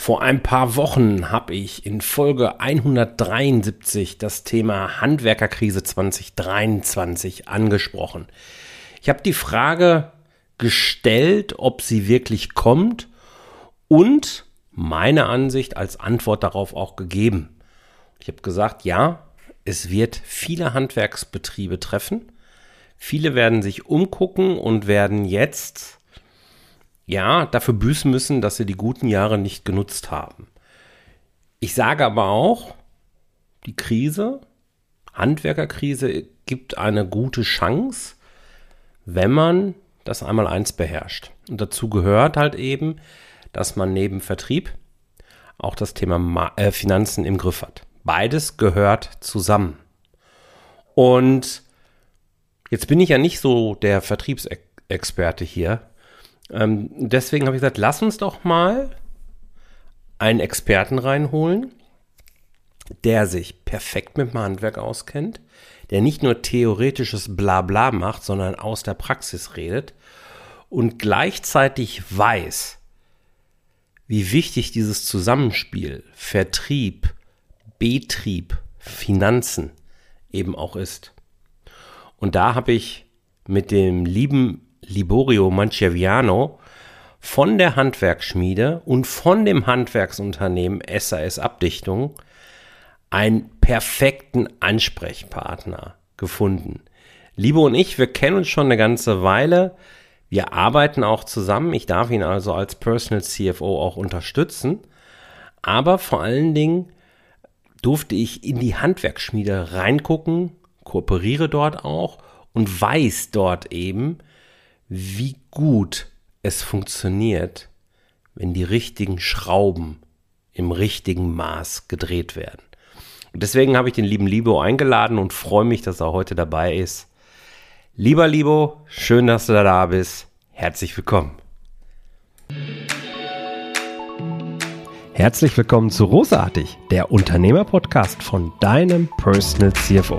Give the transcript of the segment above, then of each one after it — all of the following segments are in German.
Vor ein paar Wochen habe ich in Folge 173 das Thema Handwerkerkrise 2023 angesprochen. Ich habe die Frage gestellt, ob sie wirklich kommt und meine Ansicht als Antwort darauf auch gegeben. Ich habe gesagt, ja, es wird viele Handwerksbetriebe treffen. Viele werden sich umgucken und werden jetzt ja, dafür büßen müssen, dass sie die guten Jahre nicht genutzt haben. Ich sage aber auch, die Krise, Handwerkerkrise, gibt eine gute Chance, wenn man das einmal eins beherrscht. Und dazu gehört halt eben, dass man neben Vertrieb auch das Thema Ma äh, Finanzen im Griff hat. Beides gehört zusammen. Und jetzt bin ich ja nicht so der Vertriebsexperte hier, ähm, deswegen habe ich gesagt, lass uns doch mal einen Experten reinholen, der sich perfekt mit dem Handwerk auskennt, der nicht nur theoretisches Blabla macht, sondern aus der Praxis redet und gleichzeitig weiß, wie wichtig dieses Zusammenspiel Vertrieb, Betrieb, Finanzen eben auch ist. Und da habe ich mit dem lieben Liborio Manceviano von der Handwerksschmiede und von dem Handwerksunternehmen SAS Abdichtung einen perfekten Ansprechpartner gefunden. Liebe und ich, wir kennen uns schon eine ganze Weile. Wir arbeiten auch zusammen. Ich darf ihn also als Personal CFO auch unterstützen. Aber vor allen Dingen durfte ich in die Handwerksschmiede reingucken, kooperiere dort auch und weiß dort eben, wie gut es funktioniert, wenn die richtigen Schrauben im richtigen Maß gedreht werden. Und deswegen habe ich den lieben Libo eingeladen und freue mich, dass er heute dabei ist. Lieber Libo, schön, dass du da bist. Herzlich willkommen. Herzlich willkommen zu Rosartig, der Unternehmerpodcast von deinem Personal CFO.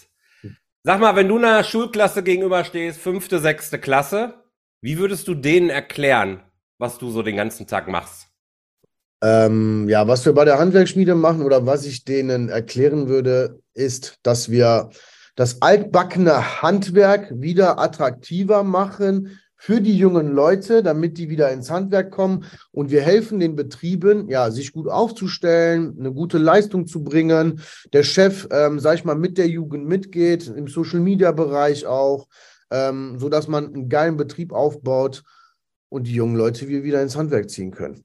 Sag mal, wenn du einer Schulklasse gegenüberstehst, fünfte, sechste Klasse, wie würdest du denen erklären, was du so den ganzen Tag machst? Ähm, ja, was wir bei der Handwerksschmiede machen oder was ich denen erklären würde, ist, dass wir das altbackene Handwerk wieder attraktiver machen für die jungen Leute, damit die wieder ins Handwerk kommen. Und wir helfen den Betrieben, ja, sich gut aufzustellen, eine gute Leistung zu bringen. Der Chef, ähm, sag ich mal, mit der Jugend mitgeht, im Social-Media-Bereich auch, ähm, sodass man einen geilen Betrieb aufbaut und die jungen Leute wieder ins Handwerk ziehen können.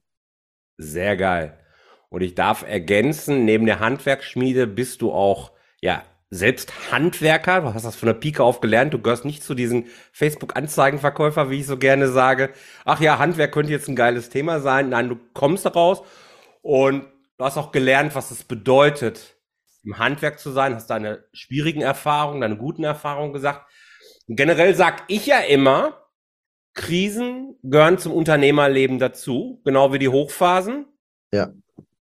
Sehr geil. Und ich darf ergänzen, neben der Handwerksschmiede bist du auch, ja, selbst Handwerker, du hast das von der Pike auf gelernt, du gehörst nicht zu diesen Facebook-Anzeigenverkäufer, wie ich so gerne sage. Ach ja, Handwerk könnte jetzt ein geiles Thema sein. Nein, du kommst daraus und du hast auch gelernt, was es bedeutet, im Handwerk zu sein, hast deine schwierigen Erfahrungen, deine guten Erfahrungen gesagt. Und generell sag ich ja immer, Krisen gehören zum Unternehmerleben dazu, genau wie die Hochphasen. Ja.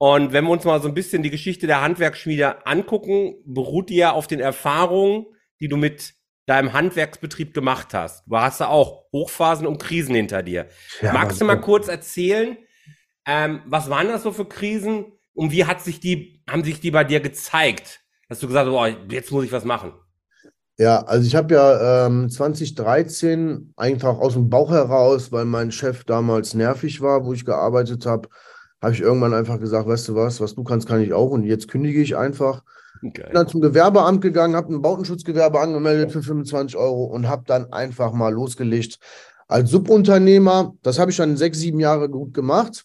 Und wenn wir uns mal so ein bisschen die Geschichte der Handwerksschmiede angucken, beruht die ja auf den Erfahrungen, die du mit deinem Handwerksbetrieb gemacht hast. Du hast ja auch Hochphasen und Krisen hinter dir. Ja, Magst du mal kurz erzählen, ähm, was waren das so für Krisen und wie hat sich die, haben sich die bei dir gezeigt, dass du gesagt hast, boah, jetzt muss ich was machen? Ja, also ich habe ja ähm, 2013 einfach aus dem Bauch heraus, weil mein Chef damals nervig war, wo ich gearbeitet habe, habe ich irgendwann einfach gesagt, weißt du was, was du kannst, kann ich auch und jetzt kündige ich einfach. Okay. Bin dann zum Gewerbeamt gegangen, habe ein Bautenschutzgewerbe angemeldet für 25 Euro und habe dann einfach mal losgelegt als Subunternehmer. Das habe ich dann sechs, sieben Jahre gut gemacht.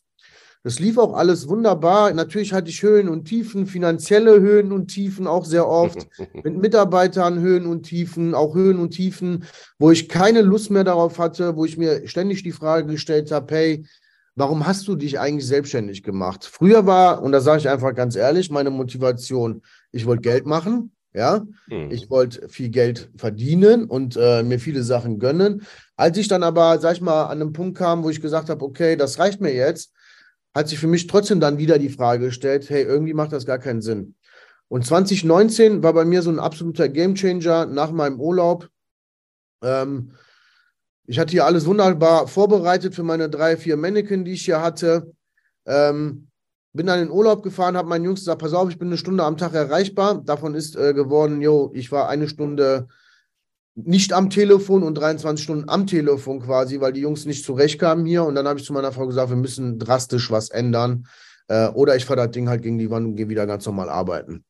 Das lief auch alles wunderbar. Natürlich hatte ich Höhen und Tiefen, finanzielle Höhen und Tiefen auch sehr oft. Mit Mitarbeitern Höhen und Tiefen, auch Höhen und Tiefen, wo ich keine Lust mehr darauf hatte, wo ich mir ständig die Frage gestellt habe, hey, warum hast du dich eigentlich selbstständig gemacht? Früher war, und da sage ich einfach ganz ehrlich, meine Motivation, ich wollte Geld machen, ja, mhm. ich wollte viel Geld verdienen und äh, mir viele Sachen gönnen. Als ich dann aber, sag ich mal, an einen Punkt kam, wo ich gesagt habe, okay, das reicht mir jetzt, hat sich für mich trotzdem dann wieder die Frage gestellt, hey, irgendwie macht das gar keinen Sinn. Und 2019 war bei mir so ein absoluter Gamechanger nach meinem Urlaub. Ähm, ich hatte hier alles wunderbar vorbereitet für meine drei, vier Mannequin, die ich hier hatte. Ähm, bin dann in Urlaub gefahren, habe meinen Jungs gesagt, pass auf, ich bin eine Stunde am Tag erreichbar. Davon ist äh, geworden, jo, ich war eine Stunde nicht am Telefon und 23 Stunden am Telefon quasi, weil die Jungs nicht zurechtkamen hier. Und dann habe ich zu meiner Frau gesagt, wir müssen drastisch was ändern. Äh, oder ich fahre das Ding halt gegen die Wand und gehe wieder ganz normal arbeiten.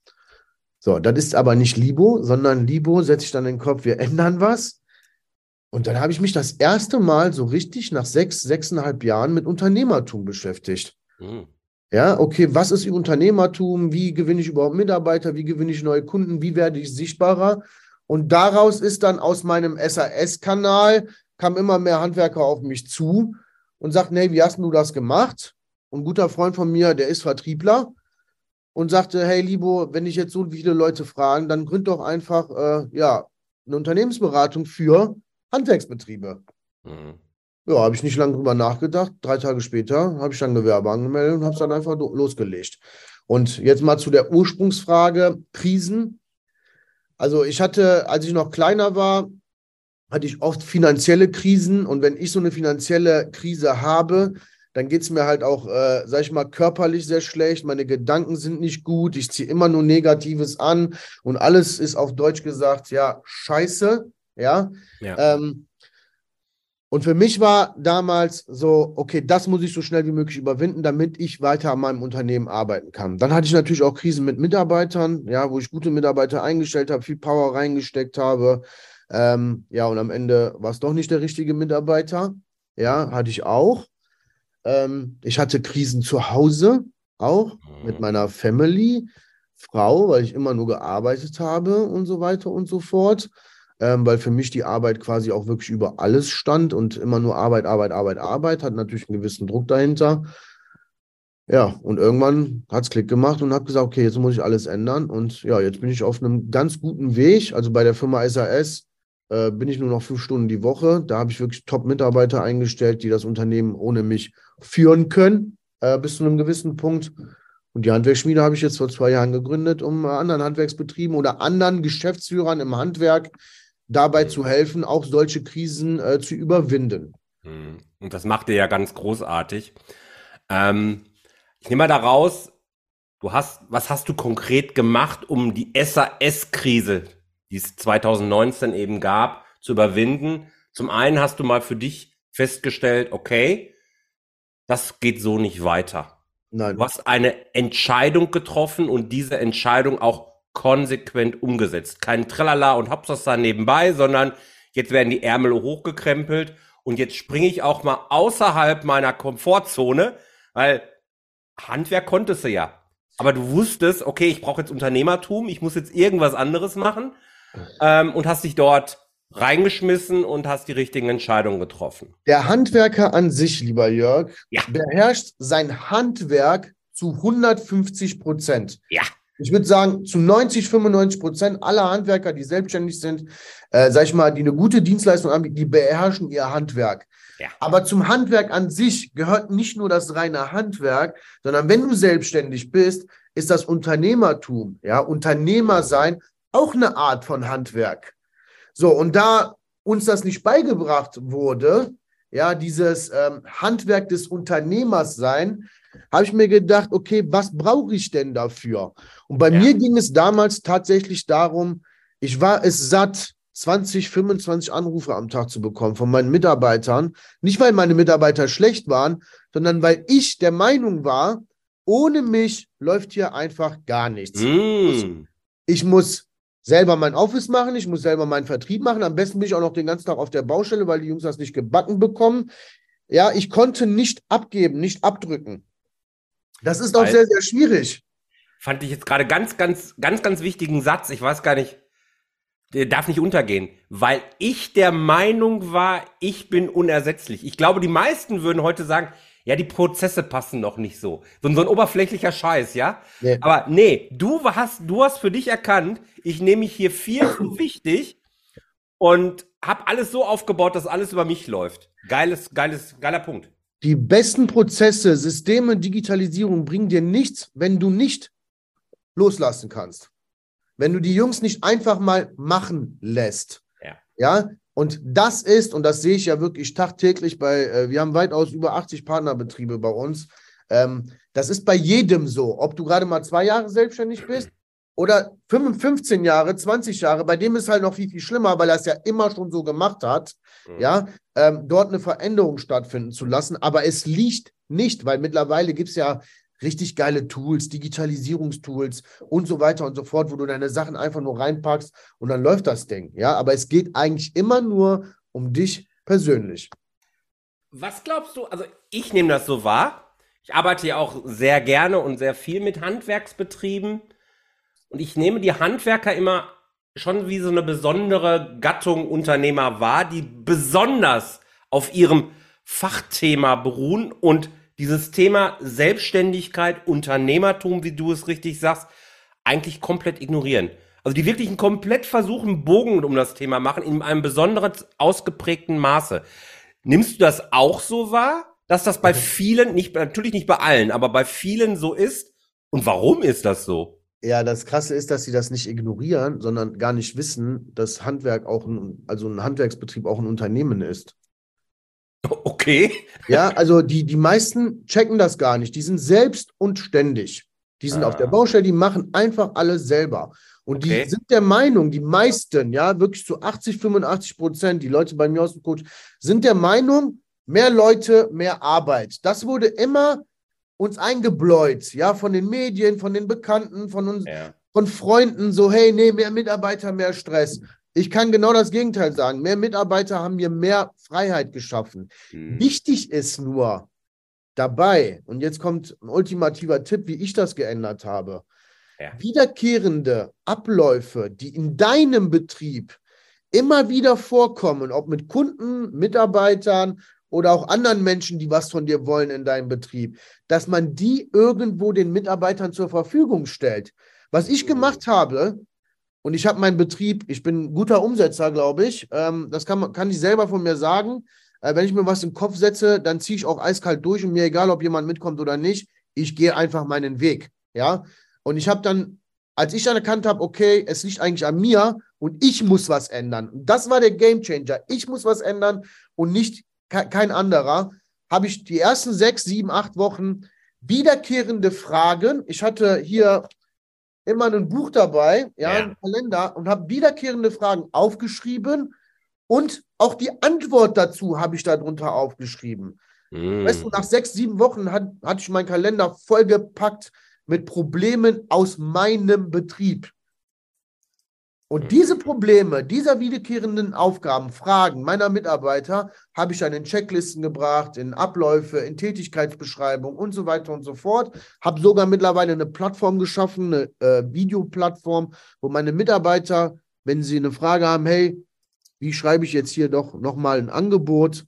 So, das ist aber nicht Libo, sondern Libo setze ich dann in den Kopf, wir ändern was. Und dann habe ich mich das erste Mal so richtig nach sechs, sechseinhalb Jahren mit Unternehmertum beschäftigt. Mhm. Ja, okay, was ist Unternehmertum? Wie gewinne ich überhaupt Mitarbeiter? Wie gewinne ich neue Kunden? Wie werde ich sichtbarer? Und daraus ist dann aus meinem SAS-Kanal, kam immer mehr Handwerker auf mich zu und sagten, hey, wie hast du das gemacht? Und ein guter Freund von mir, der ist Vertriebler und sagte, hey, Libo, wenn ich jetzt so viele Leute fragen, dann gründ doch einfach, äh, ja, eine Unternehmensberatung für Handwerksbetriebe. Mhm. Ja, habe ich nicht lange drüber nachgedacht. Drei Tage später habe ich dann Gewerbe angemeldet und habe es dann einfach losgelegt. Und jetzt mal zu der Ursprungsfrage: Krisen. Also, ich hatte, als ich noch kleiner war, hatte ich oft finanzielle Krisen. Und wenn ich so eine finanzielle Krise habe, dann geht es mir halt auch, äh, sag ich mal, körperlich sehr schlecht. Meine Gedanken sind nicht gut. Ich ziehe immer nur Negatives an. Und alles ist auf Deutsch gesagt, ja, scheiße. Ja. ja. Ähm, und für mich war damals so, okay, das muss ich so schnell wie möglich überwinden, damit ich weiter an meinem Unternehmen arbeiten kann. Dann hatte ich natürlich auch Krisen mit Mitarbeitern, ja, wo ich gute Mitarbeiter eingestellt habe, viel Power reingesteckt habe. Ähm, ja, und am Ende war es doch nicht der richtige Mitarbeiter. Ja, hatte ich auch. Ähm, ich hatte Krisen zu Hause auch mit mhm. meiner Family, Frau, weil ich immer nur gearbeitet habe und so weiter und so fort ähm, weil für mich die Arbeit quasi auch wirklich über alles stand und immer nur Arbeit, Arbeit, Arbeit, Arbeit, hat natürlich einen gewissen Druck dahinter. Ja, und irgendwann hat es Klick gemacht und habe gesagt, okay, jetzt muss ich alles ändern. Und ja, jetzt bin ich auf einem ganz guten Weg. Also bei der Firma SAS äh, bin ich nur noch fünf Stunden die Woche. Da habe ich wirklich Top-Mitarbeiter eingestellt, die das Unternehmen ohne mich führen können, äh, bis zu einem gewissen Punkt. Und die Handwerksschmiede habe ich jetzt vor zwei Jahren gegründet, um äh, anderen Handwerksbetrieben oder anderen Geschäftsführern im Handwerk dabei mhm. zu helfen, auch solche Krisen äh, zu überwinden. Mhm. Und das macht ihr ja ganz großartig. Ähm, ich nehme mal da raus, du hast, was hast du konkret gemacht, um die SAS-Krise, die es 2019 eben gab, zu überwinden? Zum einen hast du mal für dich festgestellt, okay, das geht so nicht weiter. Nein. Du hast eine Entscheidung getroffen und diese Entscheidung auch konsequent umgesetzt. Kein Tralala und Hopsasa nebenbei, sondern jetzt werden die Ärmel hochgekrempelt und jetzt springe ich auch mal außerhalb meiner Komfortzone, weil Handwerk konntest du ja. Aber du wusstest, okay, ich brauche jetzt Unternehmertum, ich muss jetzt irgendwas anderes machen ähm, und hast dich dort reingeschmissen und hast die richtigen Entscheidungen getroffen. Der Handwerker an sich, lieber Jörg, ja. beherrscht sein Handwerk zu 150 Prozent. Ja ich würde sagen, zu 90, 95 Prozent aller Handwerker, die selbstständig sind, äh, sag ich mal, die eine gute Dienstleistung anbieten, die beherrschen ihr Handwerk. Ja. Aber zum Handwerk an sich gehört nicht nur das reine Handwerk, sondern wenn du selbstständig bist, ist das Unternehmertum, ja, Unternehmer sein, auch eine Art von Handwerk. So, und da uns das nicht beigebracht wurde, ja, dieses ähm, Handwerk des Unternehmers sein, habe ich mir gedacht, okay, was brauche ich denn dafür? Und bei ja. mir ging es damals tatsächlich darum, ich war es satt, 20, 25 Anrufe am Tag zu bekommen von meinen Mitarbeitern. Nicht, weil meine Mitarbeiter schlecht waren, sondern weil ich der Meinung war, ohne mich läuft hier einfach gar nichts. Mm. Ich muss selber mein Office machen, ich muss selber meinen Vertrieb machen. Am besten bin ich auch noch den ganzen Tag auf der Baustelle, weil die Jungs das nicht gebacken bekommen. Ja, ich konnte nicht abgeben, nicht abdrücken. Das ist auch sehr, sehr schwierig. Fand ich jetzt gerade ganz, ganz, ganz, ganz wichtigen Satz. Ich weiß gar nicht, der darf nicht untergehen, weil ich der Meinung war, ich bin unersetzlich. Ich glaube, die meisten würden heute sagen, ja, die Prozesse passen noch nicht so. So, so ein oberflächlicher Scheiß, ja? Nee. Aber nee, du hast, du hast für dich erkannt, ich nehme mich hier viel zu wichtig und habe alles so aufgebaut, dass alles über mich läuft. Geiles, geiles, geiler Punkt. Die besten Prozesse, Systeme, Digitalisierung bringen dir nichts, wenn du nicht loslassen kannst. Wenn du die Jungs nicht einfach mal machen lässt. Ja. Ja. Und das ist, und das sehe ich ja wirklich tagtäglich bei, äh, wir haben weitaus über 80 Partnerbetriebe bei uns. Ähm, das ist bei jedem so. Ob du gerade mal zwei Jahre selbstständig bist oder 15 Jahre, 20 Jahre, bei dem ist halt noch viel, viel schlimmer, weil er es ja immer schon so gemacht hat, mhm. ja, ähm, dort eine Veränderung stattfinden zu lassen. Aber es liegt nicht, weil mittlerweile gibt es ja richtig geile Tools, Digitalisierungstools und so weiter und so fort, wo du deine Sachen einfach nur reinpackst und dann läuft das Ding. Ja, aber es geht eigentlich immer nur um dich persönlich. Was glaubst du? Also, ich nehme das so wahr. Ich arbeite ja auch sehr gerne und sehr viel mit Handwerksbetrieben. Und ich nehme die Handwerker immer schon wie so eine besondere Gattung Unternehmer wahr, die besonders auf ihrem Fachthema beruhen und dieses Thema Selbstständigkeit, Unternehmertum, wie du es richtig sagst, eigentlich komplett ignorieren. Also die wirklich einen komplett versuchen, Bogen um das Thema machen, in einem besonderen ausgeprägten Maße. Nimmst du das auch so wahr, dass das bei vielen, nicht, natürlich nicht bei allen, aber bei vielen so ist? Und warum ist das so? Ja, das Krasse ist, dass sie das nicht ignorieren, sondern gar nicht wissen, dass Handwerk auch ein, also ein Handwerksbetrieb auch ein Unternehmen ist. Okay. Ja, also die, die meisten checken das gar nicht. Die sind selbst und ständig. Die sind ah. auf der Baustelle, die machen einfach alles selber. Und okay. die sind der Meinung, die meisten, ja, wirklich zu 80, 85 Prozent, die Leute bei mir aus dem Coach, sind der Meinung, mehr Leute, mehr Arbeit. Das wurde immer uns eingebläut, ja, von den Medien, von den Bekannten, von uns, ja. von Freunden, so, hey, nee, mehr Mitarbeiter, mehr Stress. Ich kann genau das Gegenteil sagen. Mehr Mitarbeiter haben mir mehr Freiheit geschaffen. Hm. Wichtig ist nur dabei, und jetzt kommt ein ultimativer Tipp, wie ich das geändert habe. Ja. Wiederkehrende Abläufe, die in deinem Betrieb immer wieder vorkommen, ob mit Kunden, Mitarbeitern oder auch anderen Menschen, die was von dir wollen in deinem Betrieb, dass man die irgendwo den Mitarbeitern zur Verfügung stellt. Was ich mhm. gemacht habe, und ich habe meinen Betrieb, ich bin ein guter Umsetzer, glaube ich, ähm, das kann, kann ich selber von mir sagen. Äh, wenn ich mir was im Kopf setze, dann ziehe ich auch eiskalt durch und mir egal, ob jemand mitkommt oder nicht, ich gehe einfach meinen Weg. Ja, und ich habe dann, als ich dann erkannt habe, okay, es liegt eigentlich an mir und ich muss was ändern. Das war der Game Changer. Ich muss was ändern und nicht kein anderer, habe ich die ersten sechs, sieben, acht Wochen wiederkehrende Fragen. Ich hatte hier immer ein Buch dabei, ja, ja. einen Kalender und habe wiederkehrende Fragen aufgeschrieben und auch die Antwort dazu habe ich darunter aufgeschrieben. Mm. Weißt du, nach sechs, sieben Wochen hat, hatte ich meinen Kalender vollgepackt mit Problemen aus meinem Betrieb. Und mhm. diese Probleme, dieser wiederkehrenden Aufgaben, Fragen meiner Mitarbeiter habe ich dann in Checklisten gebracht, in Abläufe, in Tätigkeitsbeschreibung und so weiter und so fort. Habe sogar mittlerweile eine Plattform geschaffen, eine äh, Videoplattform, wo meine Mitarbeiter, wenn sie eine Frage haben, hey, wie schreibe ich jetzt hier doch nochmal ein Angebot,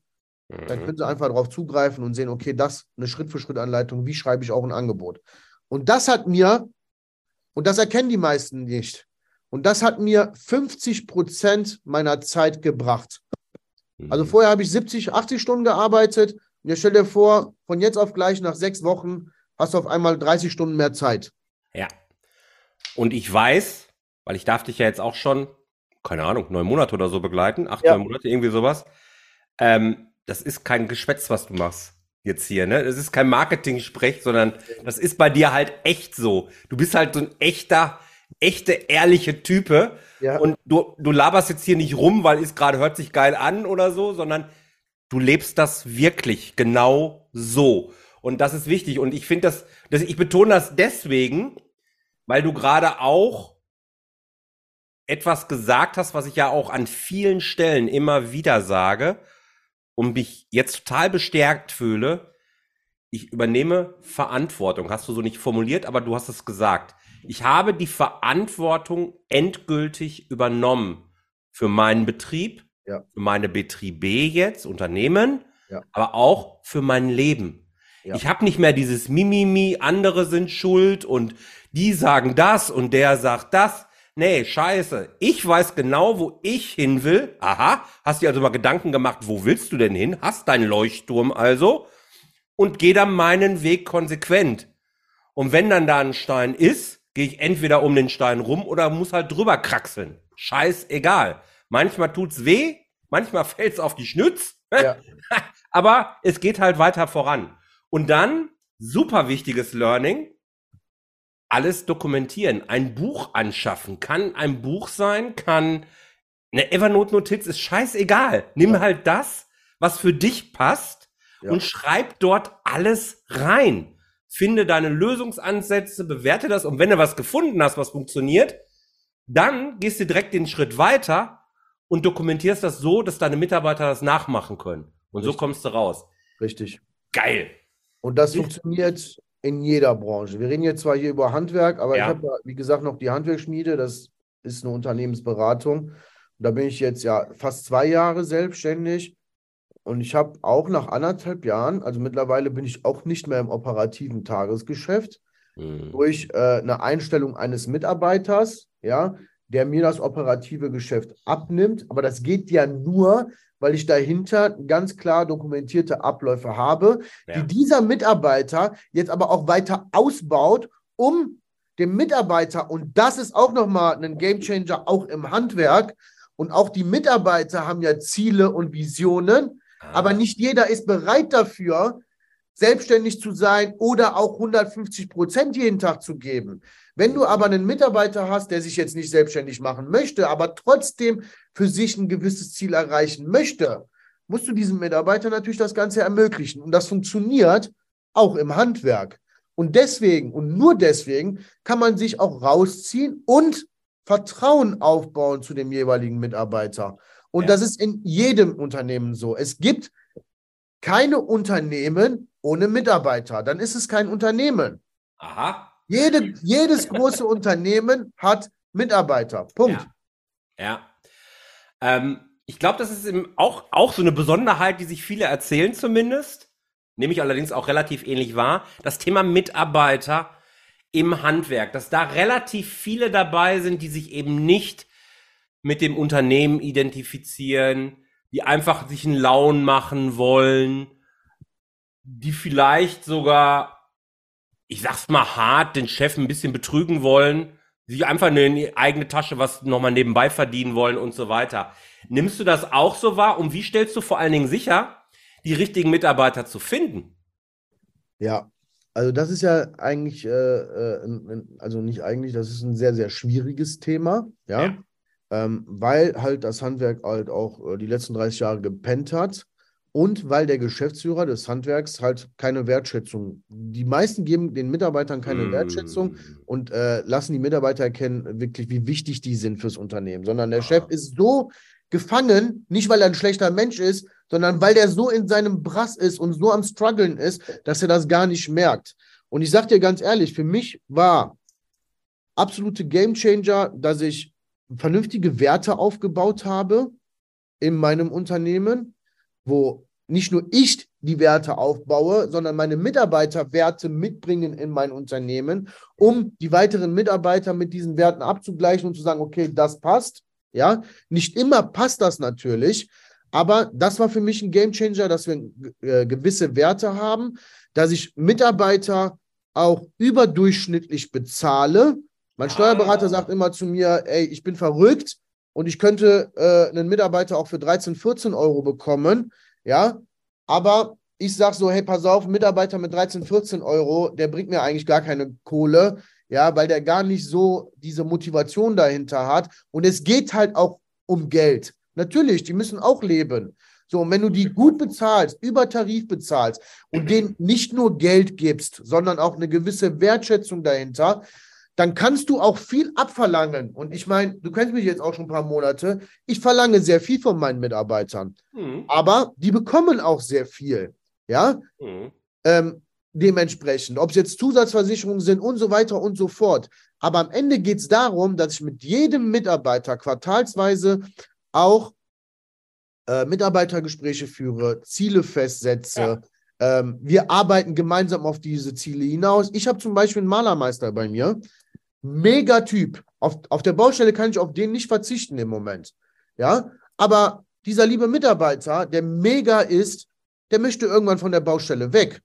mhm. dann können sie einfach darauf zugreifen und sehen, okay, das eine Schritt-für-Schritt-Anleitung, wie schreibe ich auch ein Angebot. Und das hat mir, und das erkennen die meisten nicht, und das hat mir 50 Prozent meiner Zeit gebracht. Also mhm. vorher habe ich 70, 80 Stunden gearbeitet. Und jetzt stell dir vor, von jetzt auf gleich nach sechs Wochen hast du auf einmal 30 Stunden mehr Zeit. Ja. Und ich weiß, weil ich darf dich ja jetzt auch schon, keine Ahnung, neun Monate oder so begleiten, acht, ja. neun Monate, irgendwie sowas. Ähm, das ist kein Geschwätz, was du machst jetzt hier, ne? Das ist kein Marketing-Sprech, sondern das ist bei dir halt echt so. Du bist halt so ein echter echte, ehrliche Type. Ja. Und du, du laberst jetzt hier nicht rum, weil es gerade hört sich geil an oder so, sondern du lebst das wirklich genau so. Und das ist wichtig. Und ich finde das, das, ich betone das deswegen, weil du gerade auch etwas gesagt hast, was ich ja auch an vielen Stellen immer wieder sage und mich jetzt total bestärkt fühle. Ich übernehme Verantwortung. Hast du so nicht formuliert, aber du hast es gesagt. Ich habe die Verantwortung endgültig übernommen für meinen Betrieb, ja. für meine Betriebe jetzt, Unternehmen, ja. aber auch für mein Leben. Ja. Ich habe nicht mehr dieses Mimimi, andere sind schuld und die sagen das und der sagt das. Nee, scheiße. Ich weiß genau, wo ich hin will. Aha, hast dir also mal Gedanken gemacht, wo willst du denn hin? Hast deinen Leuchtturm also und geh dann meinen Weg konsequent. Und wenn dann da ein Stein ist, gehe ich entweder um den Stein rum oder muss halt drüber kraxeln. Scheißegal. Manchmal tut's weh, manchmal fällt's auf die Schnütz, ja. aber es geht halt weiter voran. Und dann, super wichtiges Learning, alles dokumentieren. Ein Buch anschaffen. Kann ein Buch sein, kann eine Evernote-Notiz, ist scheißegal. Nimm ja. halt das, was für dich passt ja. und schreib dort alles rein. Finde deine Lösungsansätze, bewerte das und wenn du was gefunden hast, was funktioniert, dann gehst du direkt den Schritt weiter und dokumentierst das so, dass deine Mitarbeiter das nachmachen können. Und Richtig. so kommst du raus. Richtig. Geil. Und das funktioniert in jeder Branche. Wir reden jetzt zwar hier über Handwerk, aber ja. ich habe ja, wie gesagt, noch die Handwerksschmiede. Das ist eine Unternehmensberatung. da bin ich jetzt ja fast zwei Jahre selbstständig. Und ich habe auch nach anderthalb Jahren, also mittlerweile bin ich auch nicht mehr im operativen Tagesgeschäft, mhm. durch äh, eine Einstellung eines Mitarbeiters, ja, der mir das operative Geschäft abnimmt. Aber das geht ja nur, weil ich dahinter ganz klar dokumentierte Abläufe habe, ja. die dieser Mitarbeiter jetzt aber auch weiter ausbaut, um dem Mitarbeiter, und das ist auch nochmal ein Gamechanger auch im Handwerk, und auch die Mitarbeiter haben ja Ziele und Visionen, ah. aber nicht jeder ist bereit dafür, selbstständig zu sein oder auch 150 Prozent jeden Tag zu geben. Wenn du aber einen Mitarbeiter hast, der sich jetzt nicht selbstständig machen möchte, aber trotzdem für sich ein gewisses Ziel erreichen möchte, musst du diesem Mitarbeiter natürlich das Ganze ermöglichen. Und das funktioniert auch im Handwerk. Und deswegen und nur deswegen kann man sich auch rausziehen und Vertrauen aufbauen zu dem jeweiligen Mitarbeiter. Und ja. das ist in jedem Unternehmen so. Es gibt keine Unternehmen ohne Mitarbeiter. Dann ist es kein Unternehmen. Aha. Jede, jedes große Unternehmen hat Mitarbeiter. Punkt. Ja. ja. Ähm, ich glaube, das ist eben auch, auch so eine Besonderheit, die sich viele erzählen zumindest. Nehme ich allerdings auch relativ ähnlich wahr. Das Thema Mitarbeiter im Handwerk, dass da relativ viele dabei sind, die sich eben nicht mit dem Unternehmen identifizieren, die einfach sich einen Laun machen wollen, die vielleicht sogar ich sag's mal hart, den Chef ein bisschen betrügen wollen, sich einfach in die eigene Tasche was nochmal nebenbei verdienen wollen und so weiter. Nimmst du das auch so wahr? Und wie stellst du vor allen Dingen sicher, die richtigen Mitarbeiter zu finden? Ja, also das ist ja eigentlich, äh, äh, also nicht eigentlich, das ist ein sehr, sehr schwieriges Thema, ja, ja. Ähm, weil halt das Handwerk halt auch äh, die letzten 30 Jahre gepennt hat und weil der Geschäftsführer des Handwerks halt keine Wertschätzung, die meisten geben den Mitarbeitern keine mm. Wertschätzung und äh, lassen die Mitarbeiter erkennen, wirklich, wie wichtig die sind fürs Unternehmen, sondern der ah. Chef ist so gefangen, nicht weil er ein schlechter Mensch ist, sondern weil der so in seinem Brass ist und so am struggeln ist, dass er das gar nicht merkt. Und ich sag dir ganz ehrlich, für mich war absolute Gamechanger, dass ich vernünftige Werte aufgebaut habe in meinem Unternehmen wo nicht nur ich die Werte aufbaue, sondern meine Mitarbeiter Werte mitbringen in mein Unternehmen, um die weiteren Mitarbeiter mit diesen Werten abzugleichen und zu sagen, okay, das passt. Ja, nicht immer passt das natürlich, aber das war für mich ein Gamechanger, dass wir äh, gewisse Werte haben, dass ich Mitarbeiter auch überdurchschnittlich bezahle. Mein Steuerberater sagt immer zu mir, ey, ich bin verrückt, und ich könnte äh, einen Mitarbeiter auch für 13, 14 Euro bekommen, ja, aber ich sage so, hey, pass auf, Mitarbeiter mit 13, 14 Euro, der bringt mir eigentlich gar keine Kohle, ja, weil der gar nicht so diese Motivation dahinter hat und es geht halt auch um Geld. Natürlich, die müssen auch leben. So, und wenn du die gut bezahlst, über Tarif bezahlst und denen nicht nur Geld gibst, sondern auch eine gewisse Wertschätzung dahinter, dann kannst du auch viel abverlangen. Und ich meine, du kennst mich jetzt auch schon ein paar Monate. Ich verlange sehr viel von meinen Mitarbeitern. Mhm. Aber die bekommen auch sehr viel. Ja. Mhm. Ähm, dementsprechend, ob es jetzt Zusatzversicherungen sind und so weiter und so fort. Aber am Ende geht es darum, dass ich mit jedem Mitarbeiter quartalsweise auch äh, Mitarbeitergespräche führe, Ziele festsetze, ja. Ähm, wir arbeiten gemeinsam auf diese Ziele hinaus. Ich habe zum Beispiel einen Malermeister bei mir. Mega Typ. Auf, auf der Baustelle kann ich auf den nicht verzichten im Moment. Ja, aber dieser liebe Mitarbeiter, der mega ist, der möchte irgendwann von der Baustelle weg.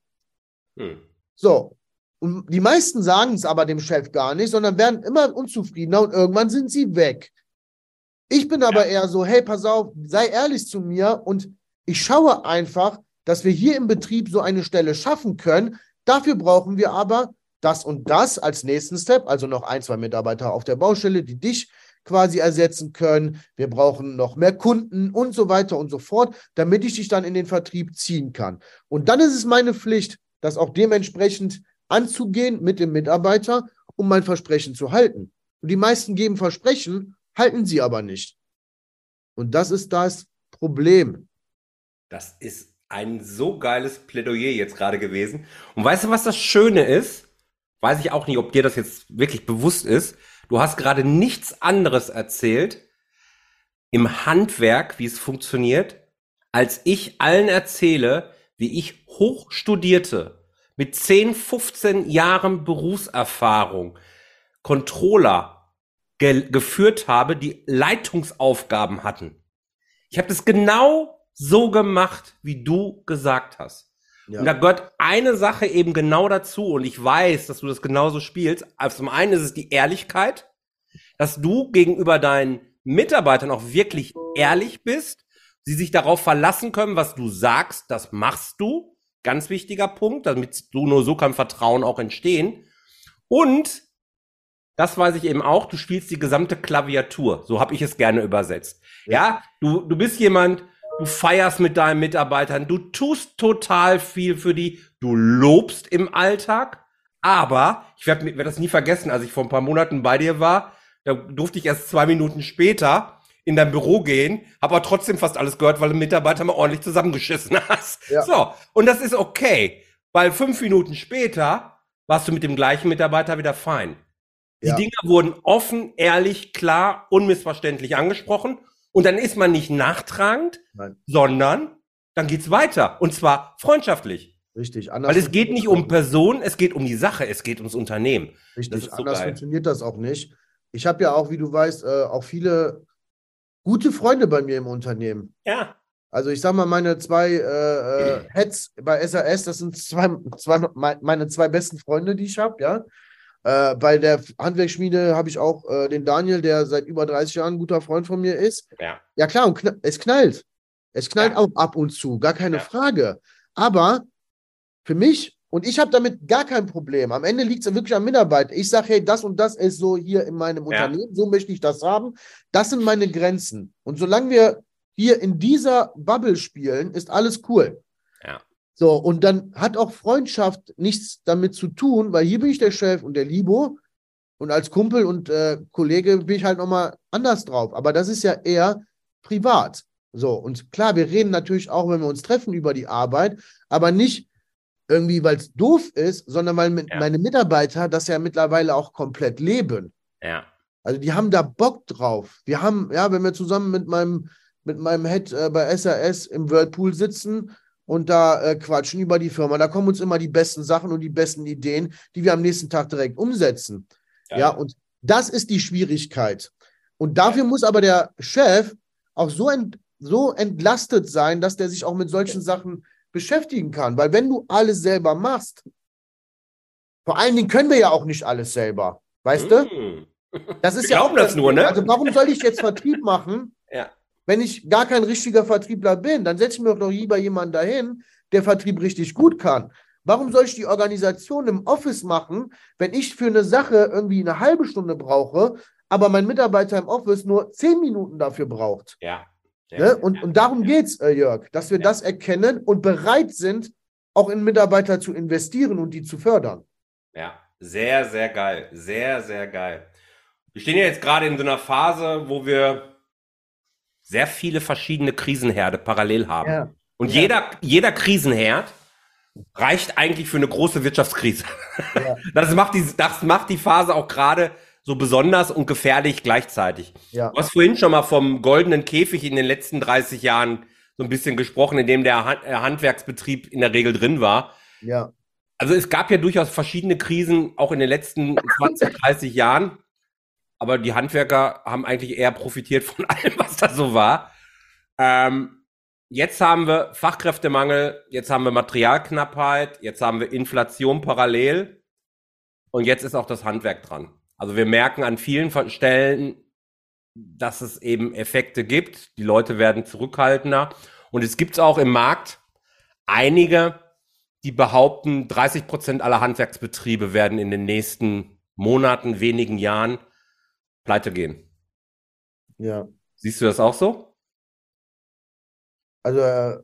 Hm. So. Und die meisten sagen es aber dem Chef gar nicht, sondern werden immer unzufriedener und irgendwann sind sie weg. Ich bin aber ja. eher so, hey, pass auf, sei ehrlich zu mir und ich schaue einfach, dass wir hier im Betrieb so eine Stelle schaffen können. Dafür brauchen wir aber das und das als nächsten Step, also noch ein, zwei Mitarbeiter auf der Baustelle, die dich quasi ersetzen können. Wir brauchen noch mehr Kunden und so weiter und so fort, damit ich dich dann in den Vertrieb ziehen kann. Und dann ist es meine Pflicht, das auch dementsprechend anzugehen mit dem Mitarbeiter, um mein Versprechen zu halten. Und die meisten geben Versprechen, halten sie aber nicht. Und das ist das Problem. Das ist ein so geiles Plädoyer jetzt gerade gewesen. Und weißt du, was das Schöne ist? Weiß ich auch nicht, ob dir das jetzt wirklich bewusst ist. Du hast gerade nichts anderes erzählt im Handwerk, wie es funktioniert, als ich allen erzähle, wie ich Hochstudierte mit 10, 15 Jahren Berufserfahrung, Controller ge geführt habe, die Leitungsaufgaben hatten. Ich habe das genau so gemacht, wie du gesagt hast. Ja. Und da gehört eine Sache eben genau dazu. Und ich weiß, dass du das genauso spielst. Also zum einen ist es die Ehrlichkeit, dass du gegenüber deinen Mitarbeitern auch wirklich ehrlich bist, sie sich darauf verlassen können, was du sagst, das machst du. Ganz wichtiger Punkt, damit du nur so kann Vertrauen auch entstehen. Und das weiß ich eben auch, du spielst die gesamte Klaviatur. So habe ich es gerne übersetzt. Ja, ja du, du bist jemand, du feierst mit deinen Mitarbeitern, du tust total viel für die, du lobst im Alltag, aber ich werde werd das nie vergessen, als ich vor ein paar Monaten bei dir war, da durfte ich erst zwei Minuten später in dein Büro gehen, habe aber trotzdem fast alles gehört, weil du Mitarbeiter mal ordentlich zusammengeschissen hast. Ja. So, und das ist okay, weil fünf Minuten später warst du mit dem gleichen Mitarbeiter wieder fein. Die ja. Dinge wurden offen, ehrlich, klar, unmissverständlich angesprochen und dann ist man nicht nachtragend, Nein. sondern dann geht's weiter. Und zwar freundschaftlich. Richtig. Anders Weil es geht nicht um Personen, es geht um die Sache, es geht ums Unternehmen. Richtig, anders geil. funktioniert das auch nicht. Ich habe ja auch, wie du weißt, äh, auch viele gute Freunde bei mir im Unternehmen. Ja. Also ich sag mal, meine zwei äh, äh Heads bei SAS, das sind zwei, zwei, meine zwei besten Freunde, die ich habe, ja. Äh, bei der Handwerksschmiede habe ich auch äh, den Daniel, der seit über 30 Jahren ein guter Freund von mir ist. Ja, ja klar, und kn es knallt. Es knallt ja. auch ab und zu, gar keine ja. Frage. Aber für mich, und ich habe damit gar kein Problem, am Ende liegt es wirklich am Mitarbeiter. Ich sage, hey, das und das ist so hier in meinem ja. Unternehmen, so möchte ich das haben. Das sind meine Grenzen. Und solange wir hier in dieser Bubble spielen, ist alles cool. So, und dann hat auch Freundschaft nichts damit zu tun, weil hier bin ich der Chef und der Libo. Und als Kumpel und äh, Kollege bin ich halt nochmal anders drauf. Aber das ist ja eher privat. So, und klar, wir reden natürlich auch, wenn wir uns treffen über die Arbeit, aber nicht irgendwie, weil es doof ist, sondern weil mit, ja. meine Mitarbeiter das ja mittlerweile auch komplett leben. Ja. Also die haben da Bock drauf. Wir haben, ja, wenn wir zusammen mit meinem, mit meinem Head äh, bei SAS im Whirlpool sitzen, und da äh, quatschen über die Firma. Da kommen uns immer die besten Sachen und die besten Ideen, die wir am nächsten Tag direkt umsetzen. Ja, ja und das ist die Schwierigkeit. Und dafür muss aber der Chef auch so, ent, so entlastet sein, dass der sich auch mit solchen Sachen beschäftigen kann. Weil wenn du alles selber machst, vor allen Dingen können wir ja auch nicht alles selber. Weißt du? Hm. Das ist wir ja glauben auch das nur, ne? Also warum soll ich jetzt Vertrieb machen? Ja. Wenn ich gar kein richtiger Vertriebler bin, dann setze ich mir doch lieber jemanden dahin, der Vertrieb richtig gut kann. Warum soll ich die Organisation im Office machen, wenn ich für eine Sache irgendwie eine halbe Stunde brauche, aber mein Mitarbeiter im Office nur zehn Minuten dafür braucht? Ja. ja ne? und, und darum ja. geht es, äh, Jörg, dass wir ja. das erkennen und bereit sind, auch in Mitarbeiter zu investieren und die zu fördern. Ja, sehr, sehr geil. Sehr, sehr geil. Wir stehen ja jetzt gerade in so einer Phase, wo wir sehr viele verschiedene Krisenherde parallel haben. Ja. Und ja. jeder, jeder Krisenherd reicht eigentlich für eine große Wirtschaftskrise. Ja. Das, macht die, das macht die Phase auch gerade so besonders und gefährlich gleichzeitig. Ja. Du hast vorhin schon mal vom goldenen Käfig in den letzten 30 Jahren so ein bisschen gesprochen, in dem der äh, Handwerksbetrieb in der Regel drin war. Ja. Also es gab ja durchaus verschiedene Krisen, auch in den letzten 20, 30 Jahren. Aber die Handwerker haben eigentlich eher profitiert von allem, was da so war. Ähm, jetzt haben wir Fachkräftemangel, jetzt haben wir Materialknappheit, jetzt haben wir Inflation parallel und jetzt ist auch das Handwerk dran. Also wir merken an vielen Stellen, dass es eben Effekte gibt. Die Leute werden zurückhaltender. Und es gibt auch im Markt einige, die behaupten, 30 Prozent aller Handwerksbetriebe werden in den nächsten Monaten, wenigen Jahren pleite gehen. Ja. Siehst du das auch so? Also, äh,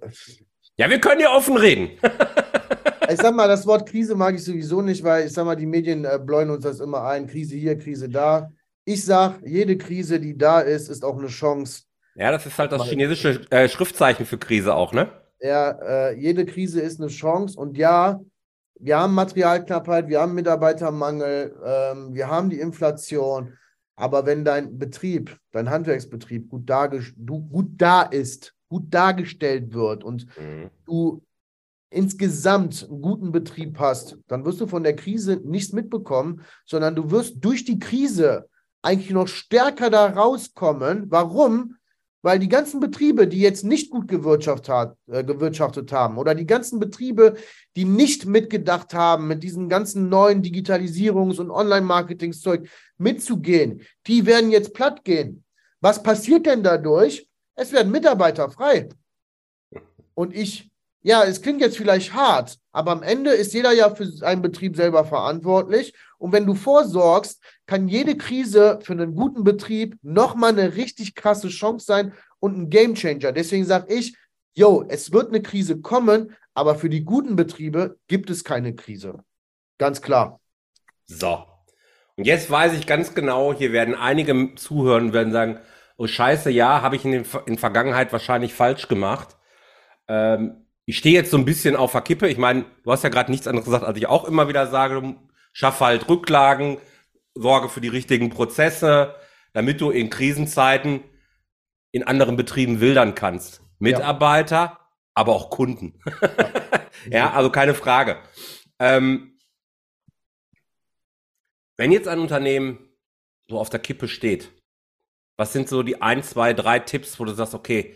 Ja, wir können ja offen reden. ich sag mal, das Wort Krise mag ich sowieso nicht, weil ich sag mal, die Medien äh, bläuen uns das immer ein. Krise hier, Krise da. Ich sag, jede Krise, die da ist, ist auch eine Chance. Ja, das ist halt das chinesische äh, Schriftzeichen für Krise auch, ne? Ja, äh, jede Krise ist eine Chance. Und ja, wir haben Materialknappheit, wir haben Mitarbeitermangel, ähm, wir haben die Inflation. Aber wenn dein Betrieb, dein Handwerksbetrieb gut, du, gut da ist, gut dargestellt wird und du insgesamt einen guten Betrieb hast, dann wirst du von der Krise nichts mitbekommen, sondern du wirst durch die Krise eigentlich noch stärker da rauskommen. Warum? Weil die ganzen Betriebe, die jetzt nicht gut gewirtschaftet, hat, äh, gewirtschaftet haben oder die ganzen Betriebe, die nicht mitgedacht haben, mit diesem ganzen neuen Digitalisierungs- und Online-Marketing-Zeug mitzugehen, die werden jetzt platt gehen. Was passiert denn dadurch? Es werden Mitarbeiter frei. Und ich, ja, es klingt jetzt vielleicht hart, aber am Ende ist jeder ja für seinen Betrieb selber verantwortlich. Und wenn du vorsorgst, kann jede Krise für einen guten Betrieb nochmal eine richtig krasse Chance sein und ein Gamechanger. Deswegen sage ich, yo, es wird eine Krise kommen, aber für die guten Betriebe gibt es keine Krise. Ganz klar. So. Und jetzt weiß ich ganz genau, hier werden einige zuhören und werden sagen, oh scheiße, ja, habe ich in, in Vergangenheit wahrscheinlich falsch gemacht. Ähm, ich stehe jetzt so ein bisschen auf der Kippe. Ich meine, du hast ja gerade nichts anderes gesagt, als ich auch immer wieder sage, du schaff halt Rücklagen, sorge für die richtigen Prozesse, damit du in Krisenzeiten in anderen Betrieben wildern kannst. Mitarbeiter, aber auch Kunden. ja, also keine Frage. Ähm, wenn jetzt ein Unternehmen so auf der Kippe steht, was sind so die ein, zwei, drei Tipps, wo du sagst, okay,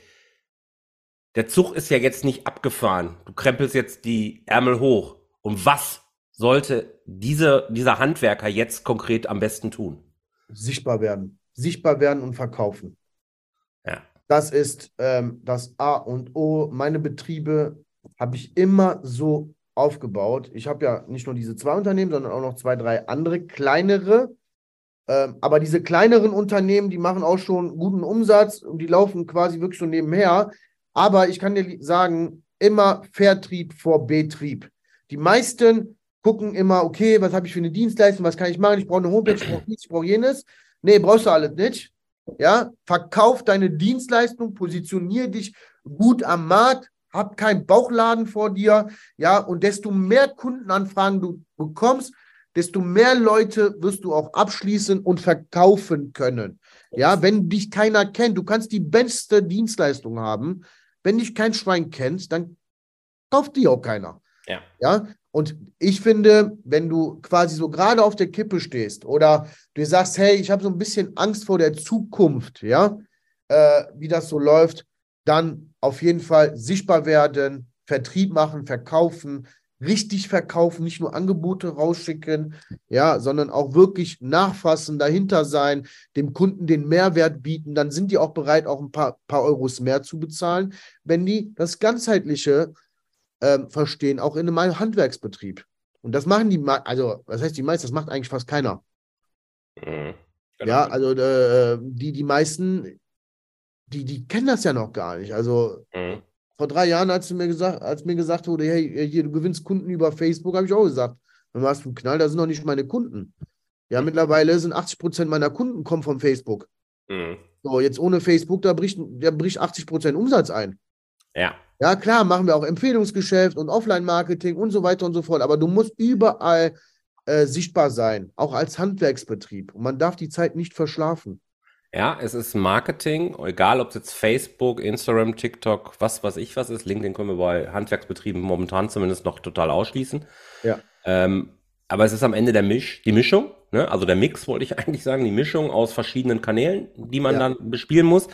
der Zug ist ja jetzt nicht abgefahren. Du krempelst jetzt die Ärmel hoch. Und was sollte diese, dieser Handwerker jetzt konkret am besten tun? Sichtbar werden. Sichtbar werden und verkaufen. Ja. Das ist ähm, das A und O. Meine Betriebe habe ich immer so aufgebaut. Ich habe ja nicht nur diese zwei Unternehmen, sondern auch noch zwei, drei andere kleinere. Ähm, aber diese kleineren Unternehmen, die machen auch schon guten Umsatz und die laufen quasi wirklich so nebenher. Aber ich kann dir sagen, immer Vertrieb vor Betrieb. Die meisten gucken immer, okay, was habe ich für eine Dienstleistung, was kann ich machen? Ich brauche eine Homepage, ich brauche dies, ich brauche jenes. Nee, brauchst du alles nicht. Ja, verkauf deine Dienstleistung, positionier dich gut am Markt, hab keinen Bauchladen vor dir, ja, und desto mehr Kundenanfragen du bekommst, desto mehr Leute wirst du auch abschließen und verkaufen können. Ja, wenn dich keiner kennt, du kannst die beste Dienstleistung haben. Wenn dich kein Schwein kennt, dann kauft die auch keiner. Ja. Ja, und ich finde, wenn du quasi so gerade auf der Kippe stehst oder du sagst, hey, ich habe so ein bisschen Angst vor der Zukunft, ja, äh, wie das so läuft, dann auf jeden Fall sichtbar werden, Vertrieb machen, verkaufen, richtig verkaufen, nicht nur Angebote rausschicken, ja, sondern auch wirklich nachfassen, dahinter sein, dem Kunden den Mehrwert bieten, dann sind die auch bereit, auch ein paar, paar Euros mehr zu bezahlen, wenn die das ganzheitliche ähm, verstehen, auch in einem Handwerksbetrieb. Und das machen die, also, was heißt die meisten, das macht eigentlich fast keiner. Mhm. Ja, also äh, die, die meisten, die, die kennen das ja noch gar nicht. Also Mhm. Vor drei Jahren, als mir gesagt, als mir gesagt wurde, hey, hier, du gewinnst Kunden über Facebook, habe ich auch gesagt, dann warst du einen Knall, das sind noch nicht meine Kunden. Ja, mittlerweile sind 80 Prozent meiner Kunden kommen von Facebook. Mhm. So, jetzt ohne Facebook, da bricht, da bricht 80 Prozent Umsatz ein. Ja. Ja, klar, machen wir auch Empfehlungsgeschäft und Offline-Marketing und so weiter und so fort. Aber du musst überall äh, sichtbar sein, auch als Handwerksbetrieb. Und man darf die Zeit nicht verschlafen. Ja, es ist Marketing, egal ob es jetzt Facebook, Instagram, TikTok, was weiß ich was ist. LinkedIn können wir bei Handwerksbetrieben momentan zumindest noch total ausschließen. Ja. Ähm, aber es ist am Ende der Misch, die Mischung, ne? also der Mix wollte ich eigentlich sagen, die Mischung aus verschiedenen Kanälen, die man ja. dann bespielen muss.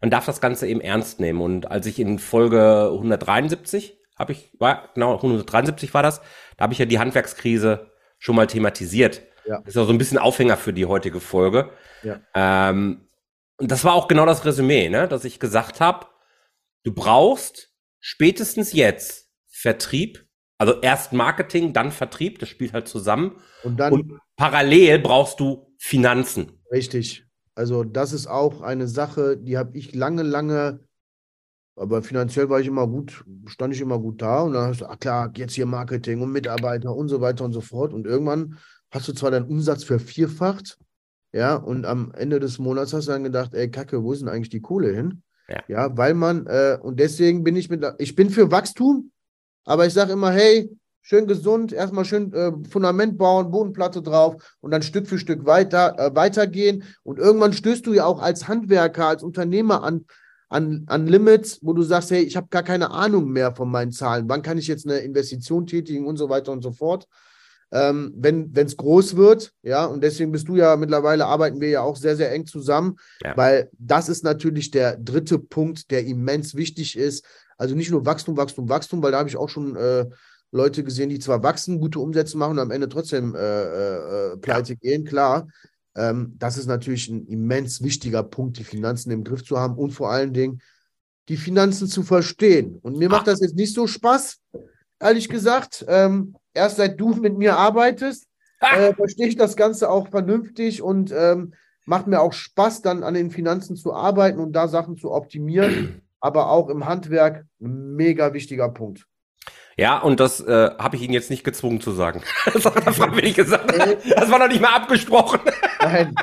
Man darf das Ganze eben ernst nehmen. Und als ich in Folge 173 habe ich, war, genau, 173 war das, da habe ich ja die Handwerkskrise schon mal thematisiert. Ja. Das ist auch so ein bisschen Aufhänger für die heutige Folge. Ja. Ähm, und das war auch genau das Resümee, ne? dass ich gesagt habe, du brauchst spätestens jetzt Vertrieb, also erst Marketing, dann Vertrieb, das spielt halt zusammen. Und dann und parallel brauchst du Finanzen. Richtig. Also das ist auch eine Sache, die habe ich lange, lange, aber finanziell war ich immer gut, stand ich immer gut da und dann hast du, ach klar, jetzt hier Marketing und Mitarbeiter und so weiter und so fort. Und irgendwann hast du zwar deinen Umsatz vervierfacht, ja, und am Ende des Monats hast du dann gedacht, ey, Kacke, wo ist denn eigentlich die Kohle hin? Ja, ja weil man, äh, und deswegen bin ich mit, ich bin für Wachstum, aber ich sage immer, hey, schön gesund, erstmal schön äh, Fundament bauen, Bodenplatte drauf und dann Stück für Stück weiter, äh, weitergehen. Und irgendwann stößt du ja auch als Handwerker, als Unternehmer an, an, an Limits, wo du sagst, hey, ich habe gar keine Ahnung mehr von meinen Zahlen. Wann kann ich jetzt eine Investition tätigen und so weiter und so fort ähm, wenn es groß wird. Ja, und deswegen bist du ja mittlerweile, arbeiten wir ja auch sehr, sehr eng zusammen, ja. weil das ist natürlich der dritte Punkt, der immens wichtig ist. Also nicht nur Wachstum, Wachstum, Wachstum, weil da habe ich auch schon äh, Leute gesehen, die zwar wachsen, gute Umsätze machen und am Ende trotzdem äh, äh, pleite ja. gehen, klar. Ähm, das ist natürlich ein immens wichtiger Punkt, die Finanzen im Griff zu haben und vor allen Dingen die Finanzen zu verstehen. Und mir macht das jetzt nicht so Spaß, ehrlich gesagt. Ähm, erst seit du mit mir arbeitest, äh, verstehe ich das Ganze auch vernünftig und ähm, macht mir auch Spaß, dann an den Finanzen zu arbeiten und da Sachen zu optimieren. Aber auch im Handwerk ein mega wichtiger Punkt. Ja, und das äh, habe ich Ihnen jetzt nicht gezwungen zu sagen. das war ich gesagt. Das war noch nicht mal abgesprochen. Nein.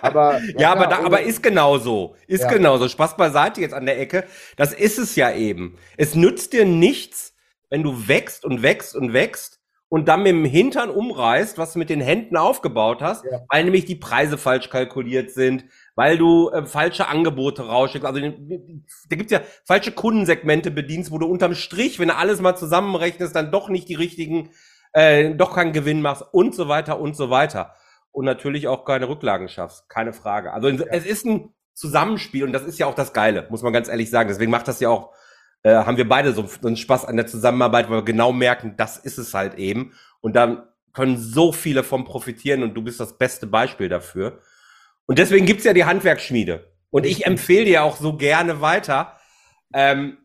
Aber, ja, ja aber, da, aber ist genauso. Ist ja. genauso. Spaß beiseite jetzt an der Ecke. Das ist es ja eben. Es nützt dir nichts, wenn du wächst und wächst und wächst und dann mit dem Hintern umreißt, was du mit den Händen aufgebaut hast, ja. weil nämlich die Preise falsch kalkuliert sind, weil du äh, falsche Angebote rausschickst. Also da gibt's ja falsche Kundensegmente bedienst, wo du unterm Strich, wenn du alles mal zusammenrechnest, dann doch nicht die richtigen, äh, doch keinen Gewinn machst und so weiter und so weiter. Und natürlich auch keine Rücklagen schaffst, keine Frage. Also ja. es ist ein Zusammenspiel und das ist ja auch das Geile, muss man ganz ehrlich sagen. Deswegen macht das ja auch äh, haben wir beide so einen Spaß an der Zusammenarbeit, weil wir genau merken, das ist es halt eben. Und dann können so viele vom profitieren und du bist das beste Beispiel dafür. Und deswegen gibt's ja die Handwerksschmiede. Und ich empfehle dir auch so gerne weiter. Ähm,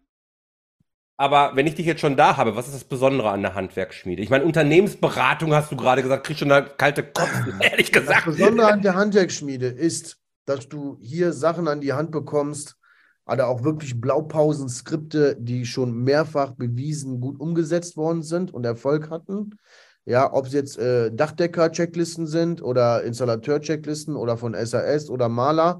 aber wenn ich dich jetzt schon da habe, was ist das Besondere an der Handwerksschmiede? Ich meine, Unternehmensberatung hast du gerade gesagt, kriegst schon eine kalte Kotzen, ehrlich gesagt. Das Besondere an der Handwerksschmiede ist, dass du hier Sachen an die Hand bekommst, hat er auch wirklich Blaupausen-Skripte, die schon mehrfach bewiesen gut umgesetzt worden sind und Erfolg hatten. Ja, ob es jetzt äh, Dachdecker-Checklisten sind oder Installateur-Checklisten oder von SAS oder Maler.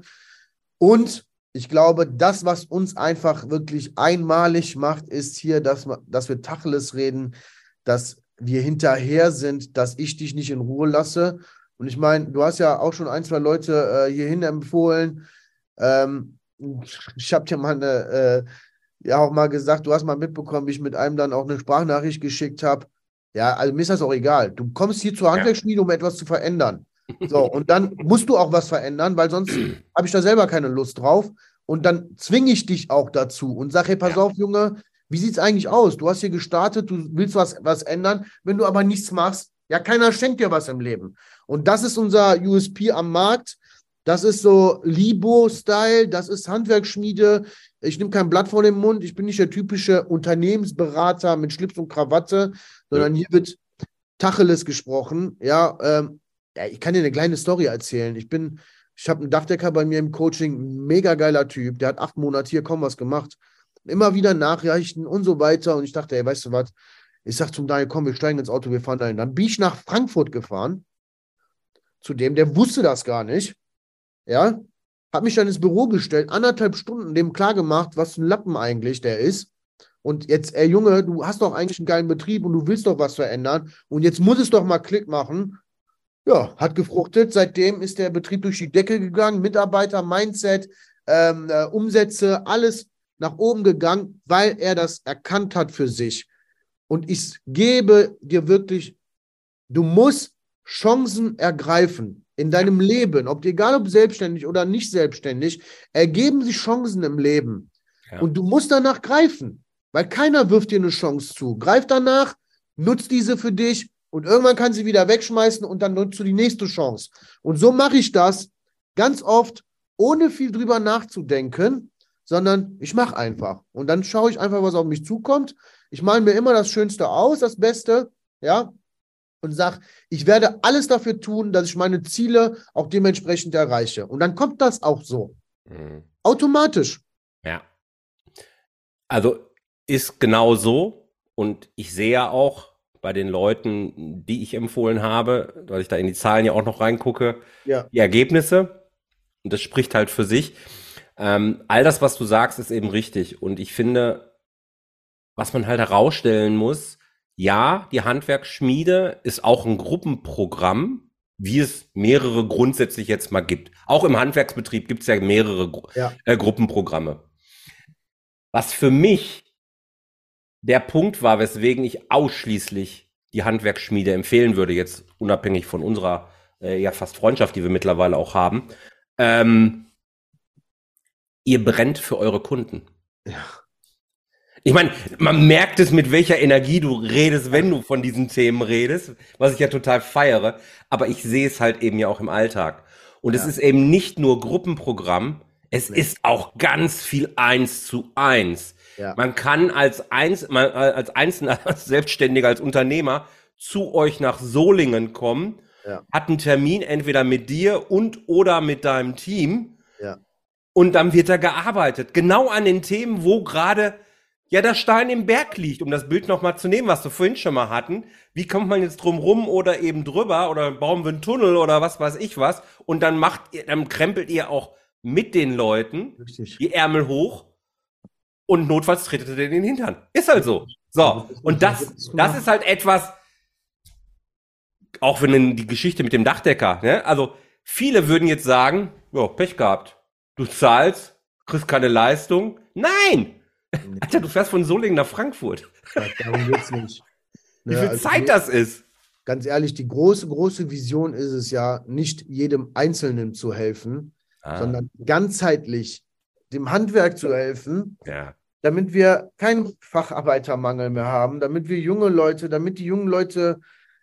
Und ich glaube, das, was uns einfach wirklich einmalig macht, ist hier, dass, dass wir Tacheles reden, dass wir hinterher sind, dass ich dich nicht in Ruhe lasse. Und ich meine, du hast ja auch schon ein, zwei Leute äh, hierhin empfohlen. Ähm, ich habe dir mal eine, äh, ja auch mal gesagt, du hast mal mitbekommen, wie ich mit einem dann auch eine Sprachnachricht geschickt habe. Ja, also mir ist das auch egal. Du kommst hier zur Handwerksschmiede, um etwas zu verändern. So, und dann musst du auch was verändern, weil sonst habe ich da selber keine Lust drauf. Und dann zwinge ich dich auch dazu und sage, hey, pass ja. auf, Junge, wie sieht es eigentlich aus? Du hast hier gestartet, du willst was, was ändern. Wenn du aber nichts machst, ja, keiner schenkt dir was im Leben. Und das ist unser USP am Markt. Das ist so Libo-Style, das ist Handwerksschmiede. Ich nehme kein Blatt vor den Mund. Ich bin nicht der typische Unternehmensberater mit Schlips und Krawatte, sondern ja. hier wird Tacheles gesprochen. Ja, ähm, ja, ich kann dir eine kleine Story erzählen. Ich bin, ich habe einen Dachdecker bei mir im Coaching, mega geiler Typ. Der hat acht Monate hier kaum was gemacht. Immer wieder Nachrichten und so weiter. Und ich dachte, ey, weißt du was? Ich sag zum Daniel, komm, wir steigen ins Auto, wir fahren dahin. Dann bin ich nach Frankfurt gefahren. Zu dem, der wusste das gar nicht ja, habe mich dann ins Büro gestellt, anderthalb Stunden dem klargemacht, was ein Lappen eigentlich der ist. Und jetzt, ey Junge, du hast doch eigentlich einen geilen Betrieb und du willst doch was verändern. Und jetzt muss es doch mal Klick machen. Ja, hat gefruchtet. Seitdem ist der Betrieb durch die Decke gegangen. Mitarbeiter, Mindset, ähm, äh, Umsätze, alles nach oben gegangen, weil er das erkannt hat für sich. Und ich gebe dir wirklich, du musst Chancen ergreifen in deinem Leben, ob egal ob selbstständig oder nicht selbstständig, ergeben sich Chancen im Leben. Ja. Und du musst danach greifen, weil keiner wirft dir eine Chance zu. Greif danach, nutz diese für dich und irgendwann kann sie wieder wegschmeißen und dann nutzt du die nächste Chance. Und so mache ich das ganz oft, ohne viel drüber nachzudenken, sondern ich mache einfach. Und dann schaue ich einfach, was auf mich zukommt. Ich male mir immer das Schönste aus, das Beste, ja, und sage, ich werde alles dafür tun, dass ich meine Ziele auch dementsprechend erreiche. Und dann kommt das auch so. Mhm. Automatisch. Ja. Also ist genau so. Und ich sehe ja auch bei den Leuten, die ich empfohlen habe, weil ich da in die Zahlen ja auch noch reingucke, ja. die Ergebnisse. Und das spricht halt für sich. Ähm, all das, was du sagst, ist eben richtig. Und ich finde, was man halt herausstellen muss, ja, die Handwerksschmiede ist auch ein Gruppenprogramm, wie es mehrere grundsätzlich jetzt mal gibt. Auch im Handwerksbetrieb gibt es ja mehrere ja. Äh, Gruppenprogramme. Was für mich der Punkt war, weswegen ich ausschließlich die Handwerksschmiede empfehlen würde, jetzt unabhängig von unserer äh, ja fast Freundschaft, die wir mittlerweile auch haben. Ähm, ihr brennt für eure Kunden. Ja. Ich meine, man merkt es, mit welcher Energie du redest, wenn du von diesen Themen redest, was ich ja total feiere. Aber ich sehe es halt eben ja auch im Alltag. Und ja. es ist eben nicht nur Gruppenprogramm, es nee. ist auch ganz viel eins zu eins. Ja. Man kann als, eins, äh, als Einzelner, als Selbstständiger, als Unternehmer zu euch nach Solingen kommen, ja. hat einen Termin entweder mit dir und oder mit deinem Team. Und dann wird da gearbeitet. Genau an den Themen, wo gerade ja, der Stein im Berg liegt, um das Bild nochmal zu nehmen, was wir vorhin schon mal hatten. Wie kommt man jetzt drum rum oder eben drüber oder bauen wir einen Tunnel oder was weiß ich was? Und dann macht ihr, dann krempelt ihr auch mit den Leuten Richtig. die Ärmel hoch und notfalls tretet ihr den in den Hintern. Ist halt so. So. Und das, das ist halt etwas, auch wenn die Geschichte mit dem Dachdecker, ne? Also, viele würden jetzt sagen, ja, Pech gehabt. Du zahlst, kriegst keine Leistung. Nein! Alter, du fährst von Solingen nach Frankfurt. Ja, darum geht's nicht. Wie viel also Zeit das ist. Ganz ehrlich, die große, große Vision ist es ja, nicht jedem Einzelnen zu helfen, ah. sondern ganzheitlich dem Handwerk zu helfen, ja. damit wir keinen Facharbeitermangel mehr haben, damit wir junge Leute, damit die jungen Leute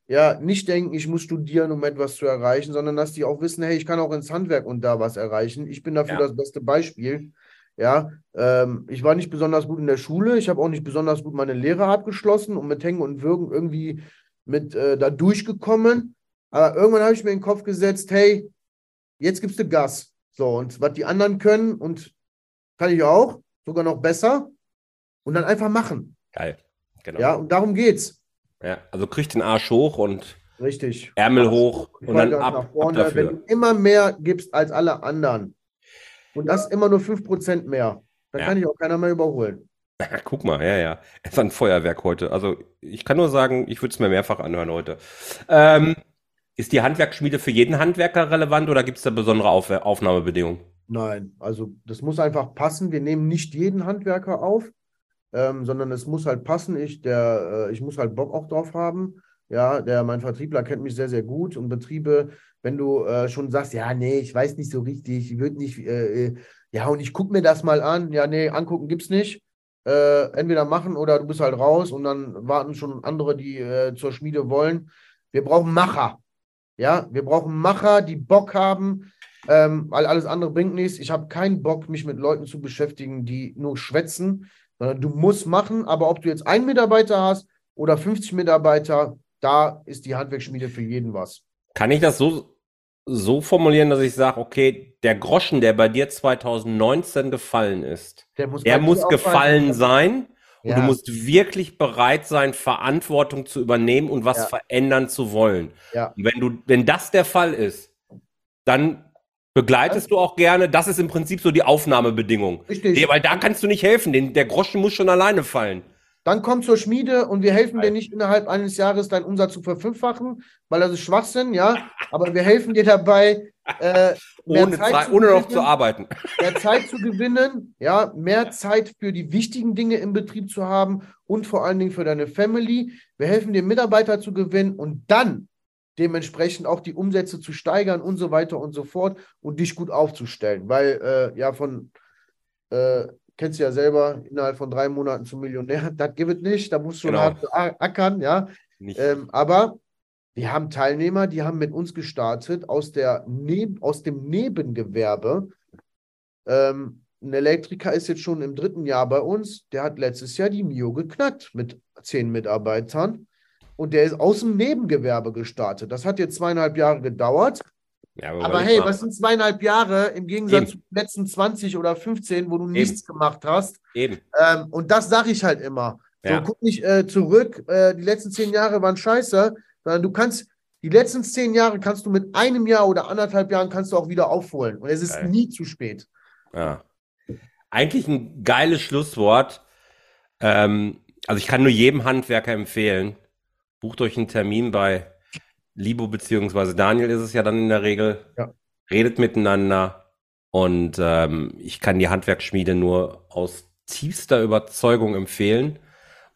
ja nicht denken, ich muss studieren, um etwas zu erreichen, sondern dass die auch wissen, hey, ich kann auch ins Handwerk und da was erreichen. Ich bin dafür ja. das beste Beispiel. Ja, ähm, ich war nicht besonders gut in der Schule. Ich habe auch nicht besonders gut meine Lehre abgeschlossen und mit Hängen und Würgen irgendwie mit äh, da durchgekommen. Aber irgendwann habe ich mir in den Kopf gesetzt, hey, jetzt gibst du Gas. So, und was die anderen können und kann ich auch, sogar noch besser. Und dann einfach machen. Geil. Genau. Ja, und darum geht's. Ja, also krieg den Arsch hoch und Richtig. Ärmel hoch und dann ab, nach vorne. Ab Wenn du immer mehr gibst als alle anderen, und das immer nur 5% mehr. Dann ja. kann ich auch keiner mehr überholen. Guck mal, ja, ja. Es ist ein Feuerwerk heute. Also ich kann nur sagen, ich würde es mir mehrfach anhören heute. Ähm, ist die Handwerksschmiede für jeden Handwerker relevant oder gibt es da besondere Auf Aufnahmebedingungen? Nein, also das muss einfach passen. Wir nehmen nicht jeden Handwerker auf, ähm, sondern es muss halt passen. Ich, der, äh, ich muss halt Bock auch drauf haben. Ja, der, mein Vertriebler kennt mich sehr, sehr gut und Betriebe wenn du äh, schon sagst, ja, nee, ich weiß nicht so richtig, ich würde nicht, äh, äh, ja, und ich gucke mir das mal an, ja, nee, angucken gibt's nicht. Äh, entweder machen oder du bist halt raus und dann warten schon andere, die äh, zur Schmiede wollen. Wir brauchen Macher. Ja, wir brauchen Macher, die Bock haben, ähm, weil alles andere bringt nichts. Ich habe keinen Bock, mich mit Leuten zu beschäftigen, die nur schwätzen, sondern du musst machen. Aber ob du jetzt einen Mitarbeiter hast oder 50 Mitarbeiter, da ist die Handwerksschmiede für jeden was. Kann ich das so, so formulieren, dass ich sage, okay, der Groschen, der bei dir 2019 gefallen ist, der muss, der muss gefallen sein. Und ja. du musst wirklich bereit sein, Verantwortung zu übernehmen und was ja. verändern zu wollen. Ja. Und wenn du, wenn das der Fall ist, dann begleitest du auch gerne. Das ist im Prinzip so die Aufnahmebedingung. Richtig. Nee, weil da kannst du nicht helfen. Den, der Groschen muss schon alleine fallen. Dann komm zur Schmiede und wir helfen dir nicht innerhalb eines Jahres deinen Umsatz zu verfünffachen, weil das ist Schwachsinn, ja. aber wir helfen dir dabei, äh, ohne, Zeit, ohne noch zu arbeiten. Mehr Zeit zu gewinnen, ja, mehr Zeit für die wichtigen Dinge im Betrieb zu haben und vor allen Dingen für deine Family. Wir helfen dir, Mitarbeiter zu gewinnen und dann dementsprechend auch die Umsätze zu steigern und so weiter und so fort und dich gut aufzustellen. Weil äh, ja von, äh, kennst du ja selber, innerhalb von drei Monaten zum Millionär, das gibt es nicht, da musst du genau. hart ackern, ja. Ähm, aber wir haben Teilnehmer, die haben mit uns gestartet aus, der Neb aus dem Nebengewerbe. Ähm, ein Elektriker ist jetzt schon im dritten Jahr bei uns. Der hat letztes Jahr die Mio geknackt mit zehn Mitarbeitern. Und der ist aus dem Nebengewerbe gestartet. Das hat jetzt zweieinhalb Jahre gedauert. Ja, aber, aber hey, was sind zweieinhalb Jahre im Gegensatz Eben. zu den letzten 20 oder 15, wo du Eben. nichts gemacht hast? Eben. Ähm, und das sage ich halt immer. Ja. So, guck nicht äh, zurück, äh, die letzten zehn Jahre waren scheiße, sondern du kannst, die letzten zehn Jahre kannst du mit einem Jahr oder anderthalb Jahren kannst du auch wieder aufholen. Und es ist Geil. nie zu spät. Ja. Eigentlich ein geiles Schlusswort. Ähm, also ich kann nur jedem Handwerker empfehlen, bucht euch einen Termin bei Libo beziehungsweise Daniel ist es ja dann in der Regel. Ja. Redet miteinander und ähm, ich kann die Handwerksschmiede nur aus tiefster Überzeugung empfehlen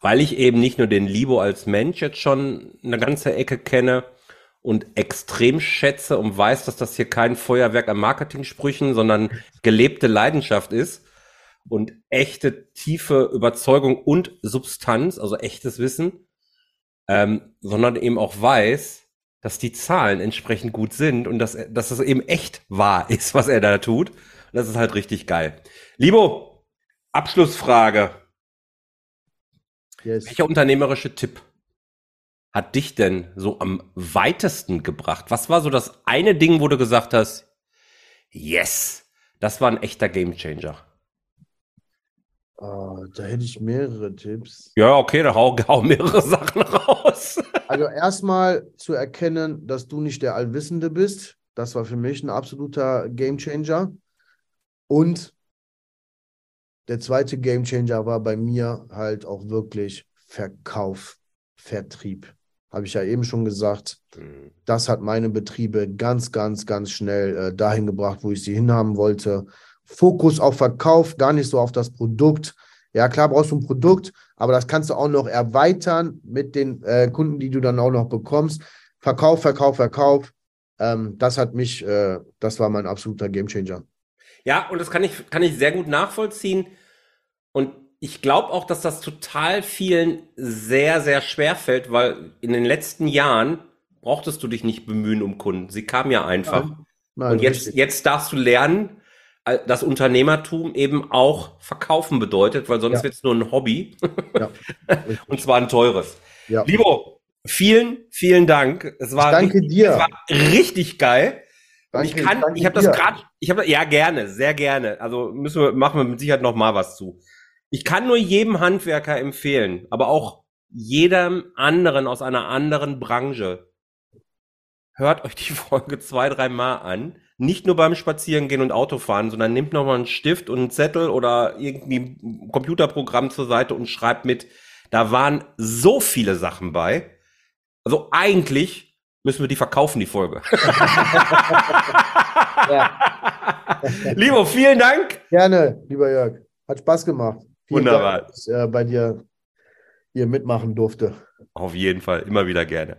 weil ich eben nicht nur den Libo als Mensch jetzt schon eine ganze Ecke kenne und extrem schätze und weiß, dass das hier kein Feuerwerk an Marketing-Sprüchen, sondern gelebte Leidenschaft ist und echte tiefe Überzeugung und Substanz, also echtes Wissen, ähm, sondern eben auch weiß, dass die Zahlen entsprechend gut sind und dass, dass es eben echt wahr ist, was er da tut. Und das ist halt richtig geil. Libo, Abschlussfrage. Yes. Welcher unternehmerische Tipp hat dich denn so am weitesten gebracht? Was war so das eine Ding, wo du gesagt hast, yes, das war ein echter Gamechanger? Oh, da hätte ich mehrere Tipps. Ja, okay, da hau, hau mehrere Sachen raus. also erstmal zu erkennen, dass du nicht der Allwissende bist. Das war für mich ein absoluter Gamechanger. Und der zweite Gamechanger war bei mir halt auch wirklich Verkauf, Vertrieb. Habe ich ja eben schon gesagt. Mhm. Das hat meine Betriebe ganz, ganz, ganz schnell äh, dahin gebracht, wo ich sie hinhaben wollte. Fokus auf Verkauf, gar nicht so auf das Produkt. Ja, klar brauchst du ein Produkt, aber das kannst du auch noch erweitern mit den äh, Kunden, die du dann auch noch bekommst. Verkauf, Verkauf, Verkauf. Ähm, das hat mich, äh, das war mein absoluter Gamechanger. Ja, und das kann ich, kann ich sehr gut nachvollziehen. Und ich glaube auch, dass das total vielen sehr, sehr schwer fällt, weil in den letzten Jahren brauchtest du dich nicht bemühen um Kunden. Sie kamen ja einfach. Nein, nein, und jetzt, jetzt darfst du lernen, dass Unternehmertum eben auch verkaufen bedeutet, weil sonst ja. wird es nur ein Hobby. Ja, und zwar ein teures. Ja. Libo, vielen, vielen Dank. Es war, danke richtig, dir. Es war richtig geil. Danke, ich kann, ich habe das gerade, ich habe ja gerne, sehr gerne. Also müssen wir machen wir mit Sicherheit noch mal was zu. Ich kann nur jedem Handwerker empfehlen, aber auch jedem anderen aus einer anderen Branche. Hört euch die Folge zwei, drei Mal an. Nicht nur beim Spazierengehen und Autofahren, sondern nehmt nochmal einen Stift und einen Zettel oder irgendwie ein Computerprogramm zur Seite und schreibt mit. Da waren so viele Sachen bei. Also eigentlich müssen wir die verkaufen, die Folge. Liebo, vielen Dank. Gerne, lieber Jörg. Hat Spaß gemacht. Vielen Wunderbar. Dank, dass ich äh, bei dir hier mitmachen durfte. Auf jeden Fall, immer wieder gerne.